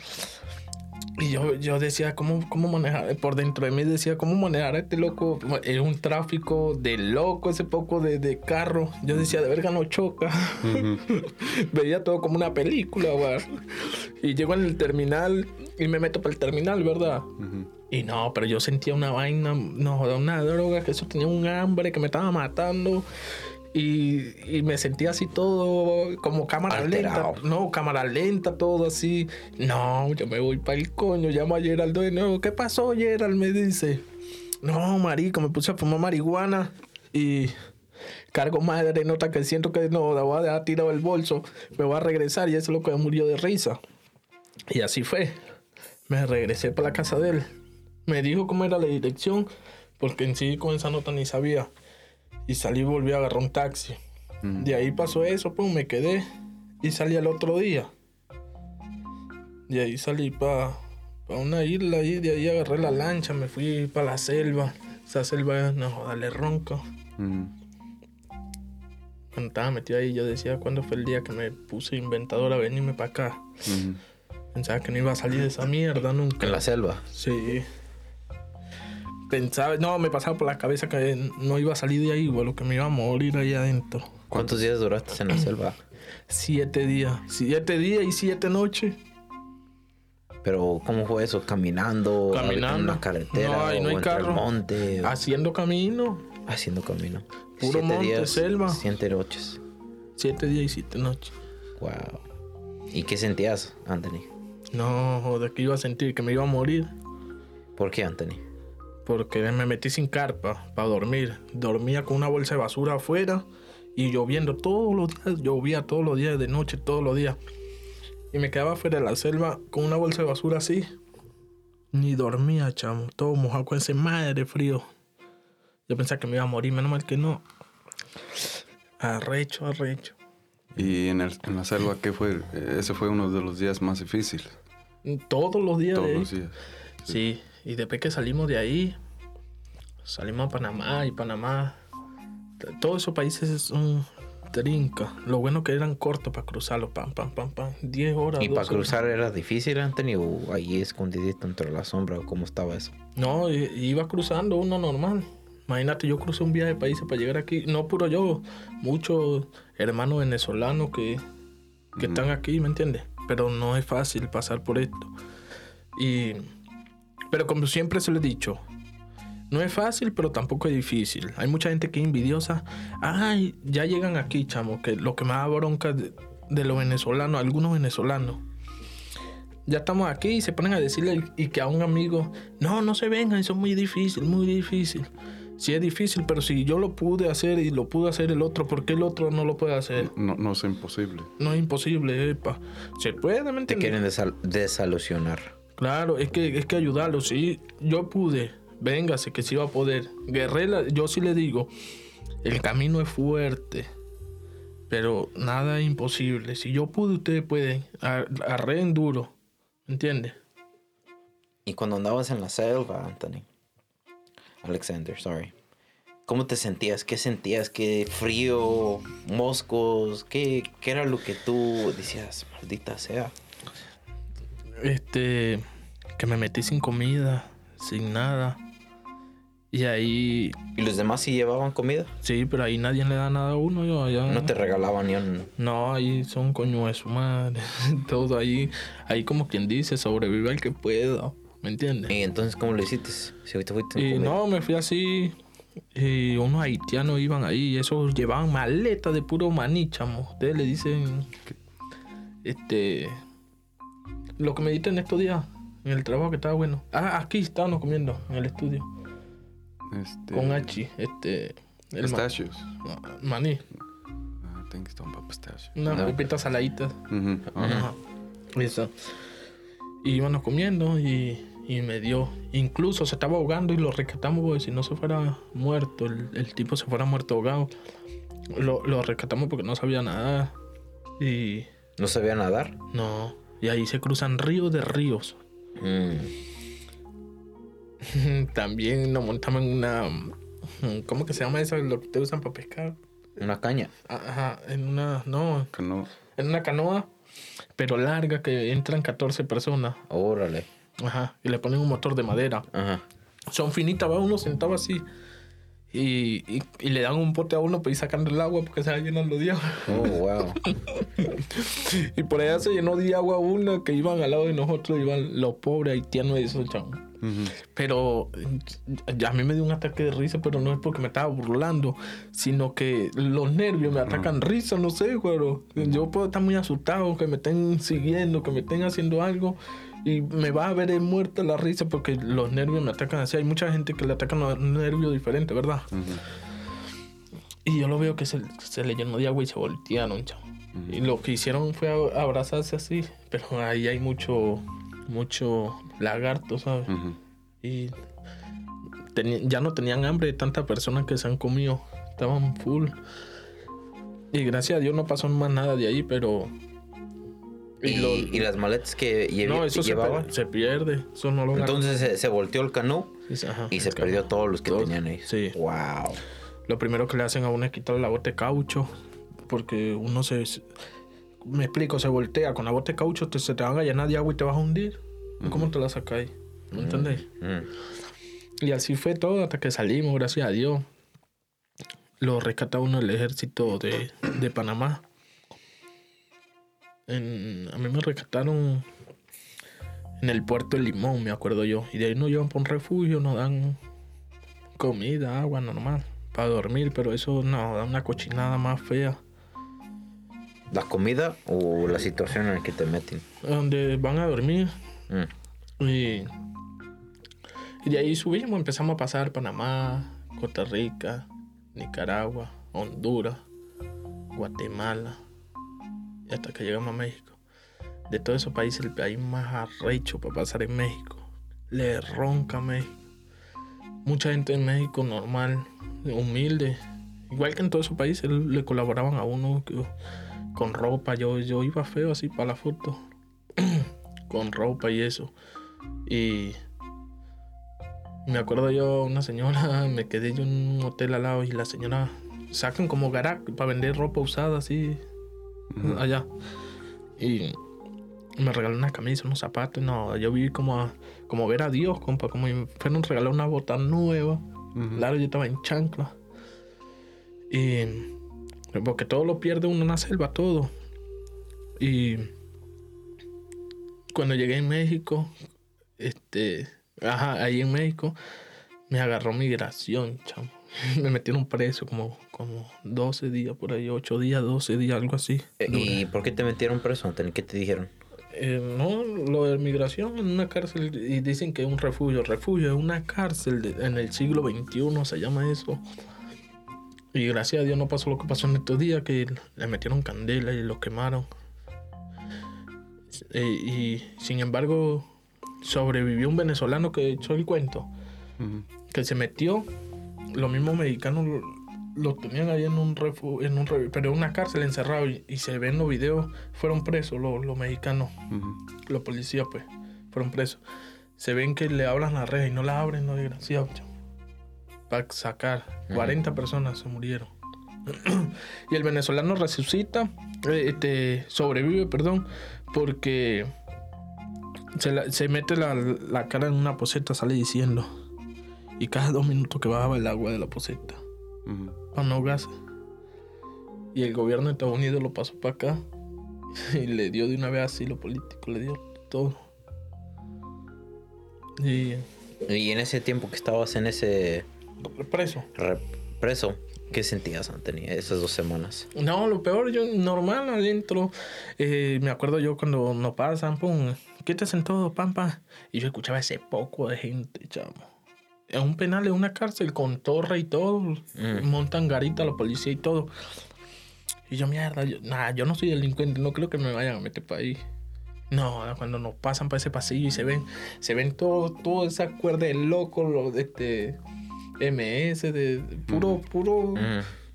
Y yo, yo decía, ¿cómo, ¿cómo manejar? Por dentro de mí decía, ¿cómo manejar a este loco? Es un tráfico de loco ese poco de, de carro. Yo decía, de verga no choca. [LAUGHS] Veía todo como una película, güey. Y llego en el terminal y me meto para el terminal, ¿verdad? Ujú. Y no, pero yo sentía una vaina, no una droga, que eso tenía un hambre que me estaba matando. Y, y me sentía así todo como cámara Alterado. lenta. No, cámara lenta, todo así. No, yo me voy para el coño. Llamo a Geraldo de nuevo. ¿Qué pasó, Gerald? Me dice. No, marico, me puse a fumar marihuana. Y cargo madre, nota que siento que no, la voy a dejar tirado el bolso. Me voy a regresar y eso es lo que murió de risa. Y así fue. Me regresé para la casa de él. Me dijo cómo era la dirección, porque en sí con esa nota ni sabía. Y salí y volví a agarrar un taxi. De ahí pasó eso, pues me quedé y salí al otro día. De ahí salí para una isla y de ahí agarré la lancha, me fui para la selva. Esa selva, no, dale ronco. Cuando estaba metido ahí, yo decía, ¿cuándo fue el día que me puse inventador a venirme para acá? Pensaba que no iba a salir de esa mierda nunca. En la selva. Sí. Pensaba, no, me pasaba por la cabeza que no iba a salir de ahí, lo que me iba a morir ahí adentro. ¿Cuántos días duraste en la selva? Siete días. Siete días y siete noches. Pero, ¿cómo fue eso? ¿Caminando? Caminando. ¿En una carretera? No, ahí no o hay el carro. monte? Haciendo camino. Haciendo camino. Puro Siete monte, días, selva. Siete noches. Siete días y siete noches. Wow. ¿Y qué sentías, Anthony? No, joder, que iba a sentir que me iba a morir. ¿Por qué, Anthony? Porque me metí sin carpa para dormir. Dormía con una bolsa de basura afuera y lloviendo todos los días. Llovía todos los días, de noche, todos los días. Y me quedaba afuera de la selva con una bolsa de basura así. Ni dormía, chamo. Todo mojado con ese madre frío. Yo pensaba que me iba a morir, menos mal que no. Arrecho, arrecho. Y en, el- en la selva, ¿qué fue? Ese fue uno de los días más difíciles. Todos los días. Todos de ahí. los días. Sí, y después que salimos de ahí, salimos a Panamá y Panamá. Todos esos países son trinca. Lo bueno que eran cortos para cruzarlos, pam, pam, pam, pam. 10 horas. ¿Y para 12 horas. cruzar era difícil, Anthony? ¿O ahí escondidito entre la sombra? ¿O cómo estaba eso? No, iba cruzando uno normal. Imagínate, yo crucé un viaje de países para llegar aquí. No puro yo, muchos hermanos venezolanos que, que están aquí, ¿me entiendes? Pero no es fácil pasar por esto. Y, pero como siempre se lo he dicho, no es fácil, pero tampoco es difícil. Hay mucha gente que es envidiosa. Ay, ya llegan aquí, chamo, que lo que me da bronca de, de los venezolanos, algunos venezolanos. Ya estamos aquí y se ponen a decirle y que a un amigo, no, no se vengan, eso es muy difícil, muy difícil. Sí es difícil, pero si yo lo pude hacer y lo pudo hacer el otro, ¿por qué el otro no lo puede hacer? No, no es imposible. No es imposible, epa. Se puede, ¿me Te quieren desal- desalusionar. Claro, es que, es que ayudarlo, sí. Yo pude, véngase, que sí va a poder. Guerrera, yo sí le digo, el camino es fuerte, pero nada es imposible. Si yo pude, ustedes pueden. Arreen duro, ¿me entiendes? Y cuando andabas en la selva, Anthony. Alexander, sorry. ¿Cómo te sentías? ¿Qué sentías? ¿Qué frío? ¿Moscos? ¿Qué, qué era lo que tú decías? Maldita sea. Este, que me metí sin comida, sin nada. Y ahí, ¿Y los demás sí llevaban comida? sí, pero ahí nadie le da nada a uno. Yo allá. No te regalaban ni un... No, ahí son coño de su madre. [LAUGHS] Todo ahí, ahí como quien dice, sobrevive al que pueda. ¿Me entiendes? ¿Y entonces cómo lo hiciste? Si ahorita fuiste sin Y no, me fui así. Y unos haitianos iban ahí. Y esos llevaban maletas de puro maní, chamo. Ustedes le dicen. Este. Lo que me diste en estos días. En el trabajo que estaba bueno. Ah, aquí estábamos comiendo. En el estudio. Este, Con Hachi. Este. El ma- Pistachios. maní. Ah, tengo que estar para pistachios. Unas No. ajá. Ajá. Eso. Y íbamos comiendo y, y me dio. Incluso se estaba ahogando y lo rescatamos porque si no se fuera muerto, el, el tipo se fuera muerto ahogado. Lo, lo rescatamos porque no sabía nadar. Y ¿No sabía nadar? no. Y ahí se cruzan ríos de ríos. Mm. [LAUGHS] También nos montamos en una. ¿Cómo que se llama eso? Lo que te usan para pescar. Una caña. Ajá, en una. No, no. en una canoa, pero larga que entran 14 personas. Órale. Ajá, y le ponen un motor de madera. Ajá. Son finitas, va uno sentado así. Y, y, y le dan un pote a uno para ir sacando el agua porque se va llenando de agua. Oh, wow. [LAUGHS] Y por allá se llenó de agua una que iban al lado de nosotros, iban los pobres haitianos esos, Ujú. Pero ya a mí me dio un ataque de risa, pero no es porque me estaba burlando, sino que los nervios me atacan risa, no sé, güero. Yo puedo estar muy asustado, que me estén siguiendo, que me estén haciendo algo. Y me va a ver muerta la risa porque los nervios me atacan así. Hay mucha gente que le atacan los nervios diferentes, ¿verdad? Y yo lo veo que se, se le llenó de agua y se voltearon, chamo. Y lo que hicieron fue abrazarse así. Pero ahí hay mucho, mucho lagarto, ¿sabes? Ujú. Y teni- ya no tenían hambre de tantas personas que se han comido. Estaban full. Y gracias a Dios no pasó más nada de ahí, pero... ¿Y, lo- y las maletas que lle- no, eso se, llevaban? per- se pierde. Eso no lo. Entonces se, se volteó el canú Sí, ajá, y se el perdió todos los que Todos. tenían ahí. Sí. Wow. Lo primero que le hacen a uno es quitarle la bota de caucho porque uno se, me explico, se voltea con la bota de caucho, te, se te van a llenar de agua y te vas a hundir. ¿Cómo te la sacáis? ¿Me entendéis? Mm. Y así fue todo hasta que salimos, gracias a Dios. Lo rescata uno el ejército de, de Panamá. En- a mí me rescataron en el puerto de Limón, me acuerdo yo. Y de ahí nos llevan para un refugio, nos dan comida, agua normal para dormir, pero eso no, da una cochinada más fea. ¿La comida o la situación en la que te meten? Donde van a dormir Mm. y, y de ahí subimos, empezamos a pasar Panamá, Costa Rica, Nicaragua, Honduras, Guatemala, y hasta que llegamos a México. De todos esos países, el país más arrecho para pasar en México. Le ronca a México. Mucha gente en México normal, humilde. Igual que en todos esos países, le colaboraban a uno que- con ropa. Yo, yo iba feo así para la foto. [CLEARS THROAT] con ropa y eso. Y me acuerdo yo, una señora, [LAUGHS] me quedé yo en un hotel al lado y la señora sacan como garac para vender ropa usada así allá. Y me regaló una camisa, unos zapatos. No, yo vi como, a- como ver a Dios, compa, como me fueron regalar una bota nueva. Claro, yo estaba en chancla. Y. Porque todo lo pierde uno en la selva, todo. Y. Cuando llegué en México, este. Ajá, ahí en México, me agarró migración, chamo. [LAUGHS] Me metieron preso como, como 12 días por ahí, 8 días, 12 días, algo así. Eh, ¿Y por qué te metieron preso? ¿Qué te dijeron? Eh, no, lo de migración en una cárcel y dicen que es un refugio. Refugio es una cárcel de- en el siglo XXI, se llama eso. Y gracias a Dios no pasó lo que pasó en estos días, que le metieron candela y lo quemaron. Eh, y sin embargo, sobrevivió un venezolano que echó el cuento, que se metió. Los mismos mexicanos lo, lo tenían ahí en un refugio, en un pero en una cárcel encerrado y, y se ven los videos, fueron presos los, los mexicanos los policías, pues, fueron presos. Se ven que le hablan la reja y no la abren, no desgraciado. Para sacar. 40 personas se murieron. [CLEARS THROAT] y el venezolano resucita, eh, este, sobrevive, perdón, porque se, la- se mete la, la cara en una poseta, sale diciendo. Y cada dos minutos que bajaba el agua de la poseta, Ujú. para no ahogarse. Y el gobierno de Estados Unidos lo pasó para acá [LAUGHS] y le dio de una vez asilo político, le dio todo. Y Y en ese tiempo que estabas en ese preso. re- preso, ¿qué sentías, Anthony, esas dos semanas? No, lo peor, yo normal adentro. eh, me acuerdo yo cuando nos pasan, pum, quítese en todo, pampa. Y yo escuchaba ese poco de gente, chamo. Es un penal, es una cárcel con torre y todo. Mm. Montan garita la policía y todo. Y yo, mierda, yo, nah, yo no soy delincuente, no creo que me vayan a meter para ahí. No, cuando nos pasan para ese pasillo y se ven, se ven todo, toda esa cuerda de loco, lo de este MS, de, puro, puro,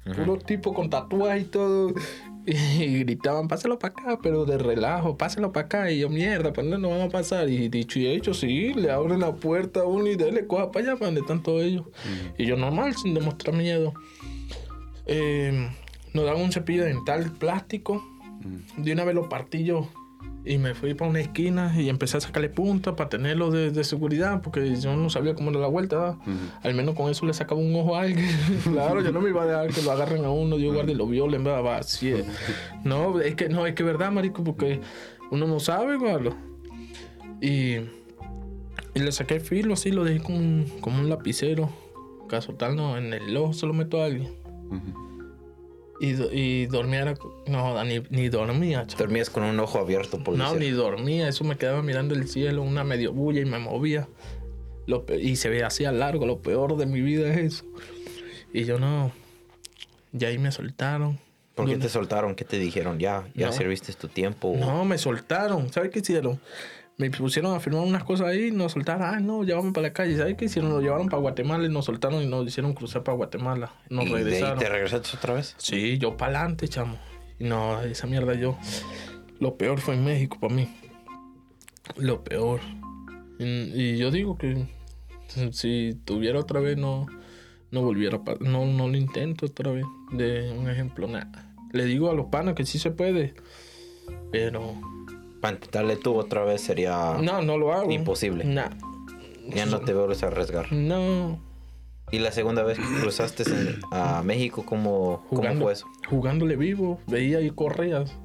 Mm, puro tipo con tatuaje y todo. [LAUGHS] Y gritaban, pásalo para acá, pero de relajo, pásalo para acá. Y yo, mierda, ¿para dónde nos van a pasar? Y dicho y hecho, sí, le abren la puerta a uno y dele, coja para allá, para donde están todos ellos. Y yo, normal, sin demostrar miedo. Eh, nos dan un cepillo dental plástico. De una vez lo partí yo. Y me fui para una esquina y empecé a sacarle punta para tenerlo de, de seguridad, porque yo no sabía cómo era la vuelta. Al menos con eso le sacaba un ojo a alguien. [LAUGHS] claro, yo no me iba a dejar que lo agarren a uno, Dios guarde y lo violen, ¿verdad? Va, así es. No, es que no, es que es verdad, marico, porque uno no sabe, guardo. Y, y le saqué el filo así, lo dejé como un, como un lapicero. Caso tal, no, en el ojo se lo meto a alguien. Y, y dormía, era- no, ni, ni dormía, chaval. Dormías con un ojo abierto, por No, ni dormía, eso me quedaba mirando el cielo, una medio bulla y me movía. Lo y se veía así a largo, lo peor de mi vida es eso. Y yo no. Y ahí me soltaron. ¿Por qué te soltaron? ¿Qué te dijeron? Ya, ya No. serviste tu tiempo. No, me soltaron. ¿Sabes qué hicieron? Me pusieron a firmar unas cosas ahí y nos soltaron. Ah, no, llévame para la calle. ¿Sabes qué hicieron? Nos llevaron para Guatemala y nos soltaron y nos hicieron cruzar para Guatemala. Nos ¿Y regresaron. te regresaste otra vez? Sí, yo para adelante, chamo. Y no, esa mierda yo. Lo peor fue en México para mí. Lo peor. Y, y yo digo que si tuviera otra vez, no, no volviera. pa- No, no lo intento otra vez. De un ejemplo, nada. Le digo a los panas que sí se puede. Pero. Para intentarle tú otra vez sería No, no lo hago. imposible. Nah. Ya no te vuelves a arriesgar. No. Y la segunda vez que cruzaste en- a México, ¿cómo, cómo Jugando, fue eso? jugándole vivo, veía y corrías.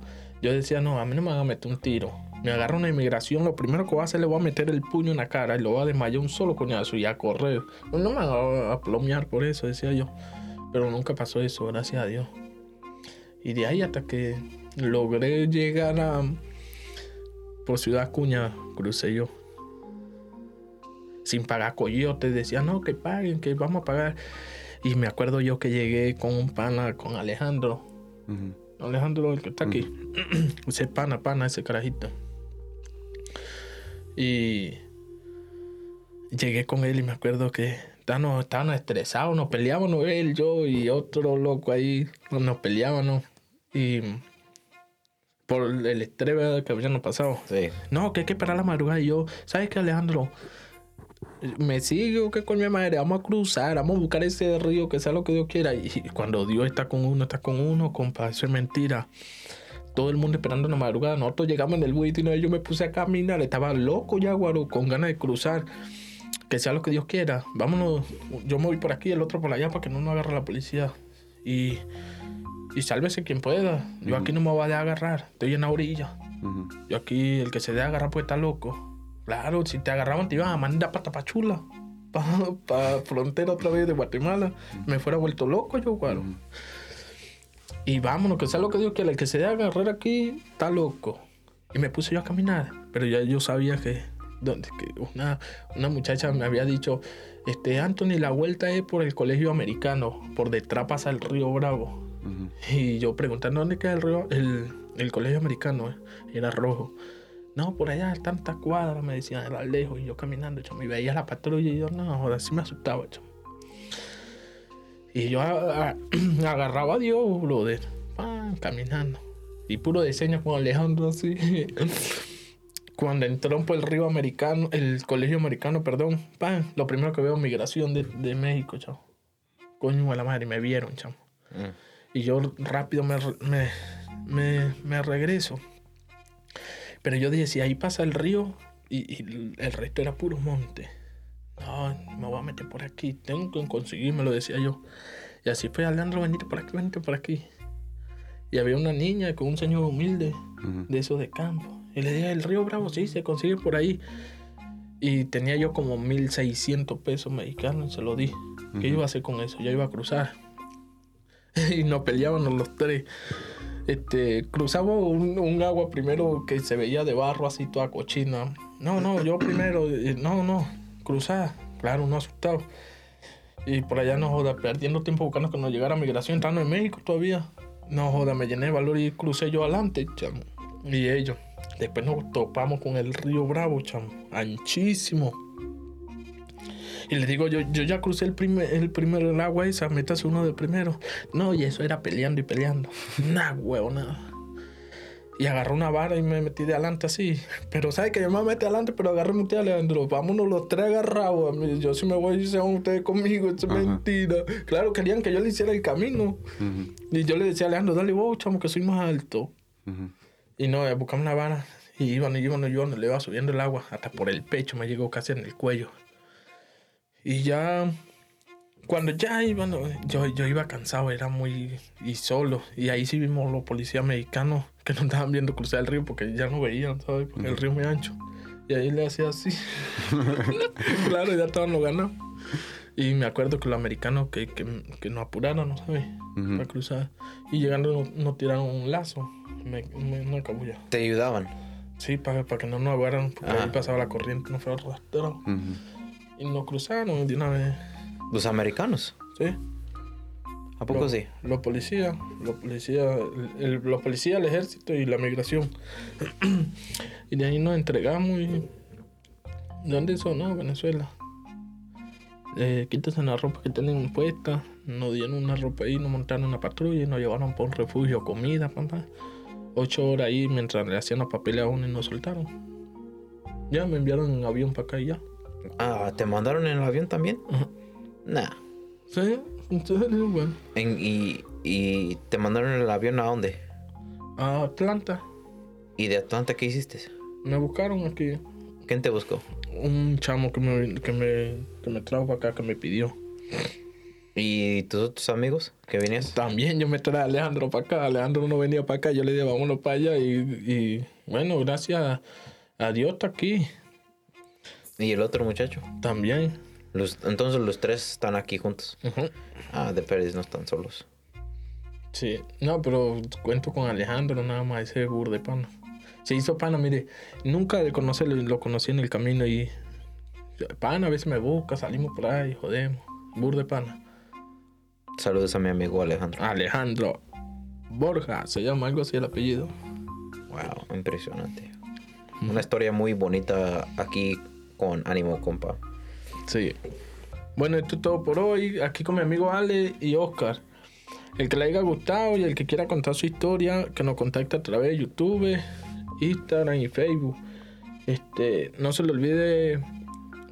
Yo decía, no, a mí no me van a meter un tiro. Me agarra una inmigración, lo primero que voy a hacer le voy a meter el puño en la cara y lo voy a desmayar un solo coñazo y a correr. No me van a, a plomear por eso, decía yo. Pero nunca pasó eso, gracias a Dios. Y de ahí hasta que logré llegar a... Por Ciudad Cuña, crucé yo. Sin pagar coyotes, decía, no, que paguen, que vamos a pagar. Y me acuerdo yo que llegué con un pana, con Alejandro. Alejandro, el que está aquí. ese pana, pana, ese carajito. Y llegué con él y me acuerdo que estábamos, estábamos estresados, nos peleábamos él, yo y otro loco ahí, nos peleábamos. Y por el estrés que habíamos pasado. Sí. No, que hay que parar la madrugada. Y yo, ¿sabes qué, Alejandro? Me sigue o qué coño de madre, vamos a cruzar, vamos a buscar ese río, que sea lo que Dios quiera. Y cuando Dios está con uno, está con uno, compa, eso es mentira. Todo el mundo esperando la madrugada. Nosotros llegamos en el buit y yo me puse a caminar, estaba loco ya, guaro, con ganas de cruzar. Que sea lo que Dios quiera. Vámonos, yo me voy por aquí, el otro por allá, para que no nos agarre la policía. Y, y sálvese quien pueda. Yo aquí no me voy a dejar agarrar, estoy en la orilla. Yo aquí, el que se dé agarrar, pues está loco. Claro, si te agarraban, te iban a mandar para Tapachula. [LAUGHS] Para pa frontera otra vez de Guatemala. Me fuera vuelto loco yo, guaro. Y vámonos, que sea lo que Dios quiera. El que se dé agarrar aquí, está loco. Y me puse yo a caminar. Pero ya yo sabía que, donde, que una, una muchacha me había dicho, este, Anthony, la vuelta es por el colegio americano. Por detrás pasa el río Bravo. Ujú. Y yo preguntando dónde queda el río, el, el colegio americano, eh? era rojo. No, por allá, tantas cuadras, me decían, era lejos, y yo caminando, chamo, y veía la patrulla y yo, no, joder, sí me asustaba, chamo. Y yo a- a- [CLEARS THROAT] agarraba a Dios, brother, pan, caminando. Y puro diseño con Alejandro así. [LAUGHS] Cuando entró por el río americano, el colegio americano, perdón, pan, lo primero que veo migración de, de México, chamo. Coño de la madre, me vieron, chamo. Mm. Y yo rápido me, me, me, me regreso. Pero yo dije, si ahí pasa el río y, y el resto era puro monte. No, me voy a meter por aquí. Tengo que conseguirme, lo decía yo. Y así fue, Alejandro, venite por aquí, venite por aquí. Y había una niña con un señor humilde, de esos de campo. Y le dije, el río Bravo, sí, se consigue por ahí. Y tenía yo como 1600 pesos mexicanos y se lo di. ¿Qué iba a hacer con eso? Yo iba a cruzar. [LAUGHS] y nos peleábamos los tres. Este, cruzamos un, un agua primero que se veía de barro así toda cochina. No, no, yo [CLEARS THROAT] primero, eh, no, no, cruzar. Claro, uno asustado. Y por allá no joda, perdiendo tiempo buscando que nos llegara migración, entrando en México todavía. No joda, me llené de valor y crucé yo adelante, chamo. Y ellos. Después nos topamos con el río Bravo, chamo. Anchísimo. Y le digo, yo, yo ya crucé el primer, el primer el agua esa, métase uno de primero. No, y eso era peleando y peleando. Nah, huevo, nada. Y agarré una vara y me metí de adelante así. Pero ¿sabes que Yo me metí adelante, pero agarré mi tía Alejandro. Vámonos los tres agarrados. Yo si me voy, se van ustedes conmigo. Es mentira. Claro, querían que yo le hiciera el camino. Y yo le decía a Alejandro, dale vos, chamo, que soy más alto. Ujú. Y no, eh, buscamos una vara. Y iban, y iban, y iban, le iba subiendo el agua. Hasta por el pecho me llegó casi en el cuello. Y ya, cuando ya iban, yo, yo iba cansado, era muy. y solo. Y ahí sí vimos los policías mexicanos que nos estaban viendo cruzar el río porque ya no veían, ¿sabes? Porque el río es muy ancho. Y ahí le hacía así. [LAUGHS] claro, ya estaban los ganados. Y me acuerdo que los americanos que, que, que nos apuraron, ¿no sabes? Ujú. Para cruzar. Y llegando nos, nos tiraron un lazo. Me, me, me cabulla. Te ayudaban. Sí, para, para que no nos agarraran, porque Ah. ahí pasaba la corriente, no fue arrastrado. Ujú. Y nos cruzaron de una vez. Los americanos. ¿Sí? ¿A poco Los- sí? Los policías, los policías, el, los policías, el ejército y la migración. [CLEARS THROAT] y de ahí nos entregamos y... ¿De dónde son? No, Venezuela. Eh, quítense la ropa que tienen puesta. Nos dieron una ropa ahí, nos montaron una patrulla y nos llevaron por un refugio, comida, papá. Ocho horas ahí mientras le hacían los papeles a uno y nos soltaron. Ya me enviaron en avión para acá y ya. Ah, ¿te mandaron en el avión también? Ajá. Nah. Sí, en bueno. En- y ¿Y te mandaron el avión a dónde? A Atlanta. ¿Y de Atlanta qué hiciste? Me buscaron aquí. ¿Quién te buscó? Un chamo que me, que me, que me trajo para acá, que me pidió. ¿Y tus otros amigos que venías? También yo me traje a Alejandro para acá. Alejandro no venía para acá. Yo le dije, vámonos para allá. Y, y bueno, gracias a Dios está aquí. ¿Y el otro muchacho? También. Los, entonces los tres están aquí juntos. Ujú. Ah, de Pérez no están solos. Sí, no, pero cuento con Alejandro nada más, ese bur de pana. Se hizo pana, mire, nunca le conocí, lo conocí en el camino y pana a veces me busca, salimos por ahí, jodemos. Bur de pana. Saludos a mi amigo Alejandro. Alejandro Borja, se llama algo así el apellido. Wow, impresionante. Una historia muy bonita aquí con Ánimo Compa. Sí. Bueno, esto es todo por hoy. Aquí con mi amigo Ale y Oscar. El que le haya gustado y el que quiera contar su historia, que nos contacte a través de YouTube, Instagram y Facebook. Este, no se le olvide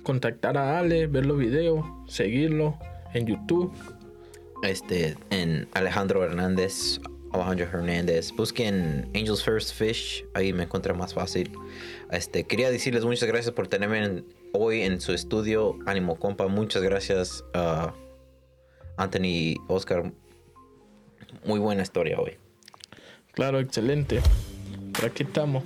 contactar a Ale, ver los videos, seguirlo en YouTube. Este, en Alejandro Hernández, Alejandro Hernández. Busquen Angels First Fish, ahí me encuentra más fácil. Este, quería decirles muchas gracias por tenerme en- hoy en su estudio. Ánimo Compa, muchas gracias a Anthony Oscar. Muy buena historia hoy. Claro, excelente. Aquí estamos.